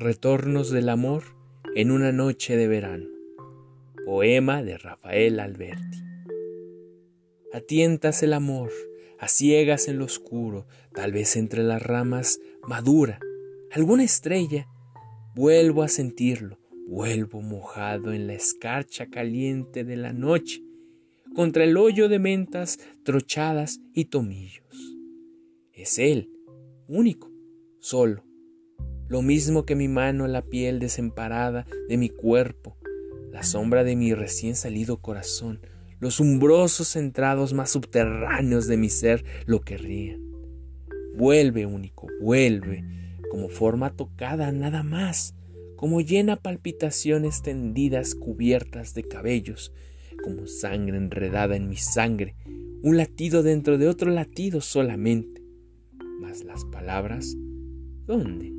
Retornos del amor en una noche de verano. Poema de Rafael Alberti. Atientas el amor, a ciegas en lo oscuro, tal vez entre las ramas madura, alguna estrella. Vuelvo a sentirlo, vuelvo mojado en la escarcha caliente de la noche, contra el hoyo de mentas trochadas y tomillos. Es él, único, solo, lo mismo que mi mano la piel desemparada de mi cuerpo, la sombra de mi recién salido corazón, los umbrosos entrados más subterráneos de mi ser lo querrían. Vuelve, único, vuelve, como forma tocada nada más, como llena palpitaciones tendidas cubiertas de cabellos, como sangre enredada en mi sangre, un latido dentro de otro latido solamente. Mas las palabras, ¿dónde?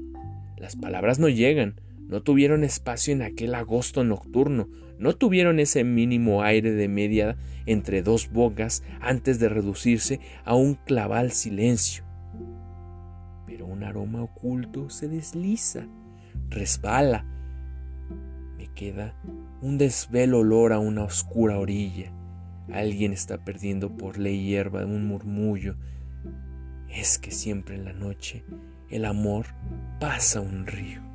Las palabras no llegan, no tuvieron espacio en aquel agosto nocturno, no tuvieron ese mínimo aire de media entre dos bocas antes de reducirse a un claval silencio. Pero un aroma oculto se desliza, resbala. Me queda un desvelo olor a una oscura orilla. Alguien está perdiendo por ley hierba un murmullo. Es que siempre en la noche el amor pasa un río.